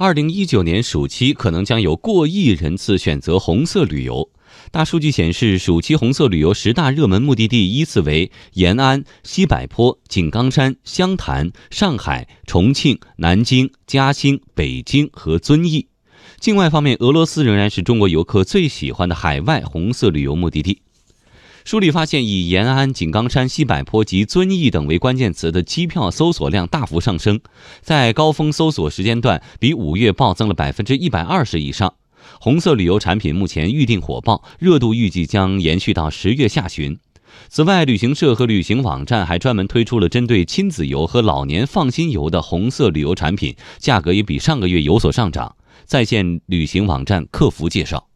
二零一九年暑期可能将有过亿人次选择红色旅游。大数据显示，暑期红色旅游十大热门目的地依次为延安、西柏坡、井冈山、湘潭、上海、重庆、南京、嘉兴、北京和遵义。境外方面，俄罗斯仍然是中国游客最喜欢的海外红色旅游目的地。梳理发现，以延安、井冈山、西柏坡及遵义等为关键词的机票搜索量大幅上升，在高峰搜索时间段比五月暴增了百分之一百二十以上。红色旅游产品目前预订火爆，热度预计将延续到十月下旬。此外，旅行社和旅行网站还专门推出了针对亲子游和老年放心游的红色旅游产品，价格也比上个月有所上涨。在线旅行网站客服介绍。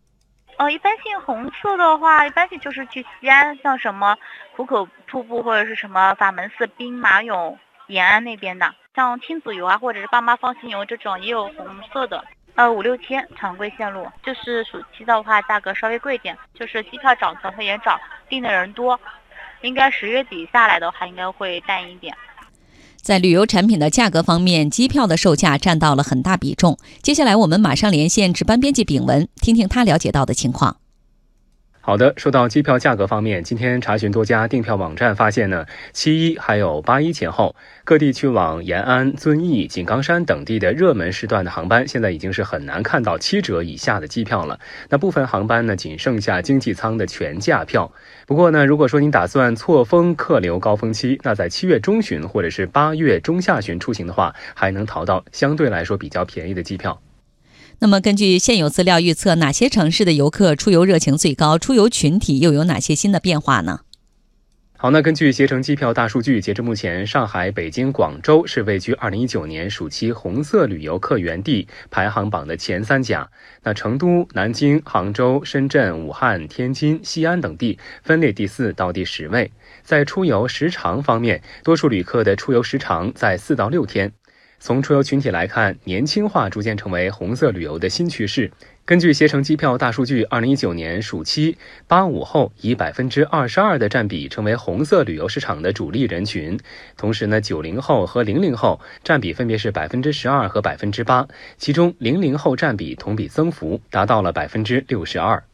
呃，一般性红色的话，一般性就是去西安，像什么壶口瀑布或者是什么法门寺、兵马俑、延安那边的，像亲子游啊，或者是爸妈放心游这种也有红色的。呃，五六天常规线路，就是暑期的话价格稍微贵一点，就是机票涨船费也涨，订的人多，应该十月底下来的话应该会淡一点。在旅游产品的价格方面，机票的售价占到了很大比重。接下来，我们马上连线值班编辑炳文，听听他了解到的情况。好的，说到机票价格方面，今天查询多家订票网站发现呢，七一还有八一前后，各地去往延安、遵义、井冈山等地的热门时段的航班，现在已经是很难看到七折以下的机票了。那部分航班呢，仅剩下经济舱的全价票。不过呢，如果说您打算错峰客流高峰期，那在七月中旬或者是八月中下旬出行的话，还能淘到相对来说比较便宜的机票。那么，根据现有资料预测，哪些城市的游客出游热情最高？出游群体又有哪些新的变化呢？好，那根据携程机票大数据，截至目前，上海、北京、广州是位居二零一九年暑期红色旅游客源地排行榜的前三甲。那成都、南京、杭州、深圳、武汉、天津、西安等地分列第四到第十位。在出游时长方面，多数旅客的出游时长在四到六天。从出游群体来看，年轻化逐渐成为红色旅游的新趋势。根据携程机票大数据，二零一九年暑期八五后以百分之二十二的占比成为红色旅游市场的主力人群。同时呢，九零后和零零后占比分别是百分之十二和百分之八，其中零零后占比同比增幅达到了百分之六十二。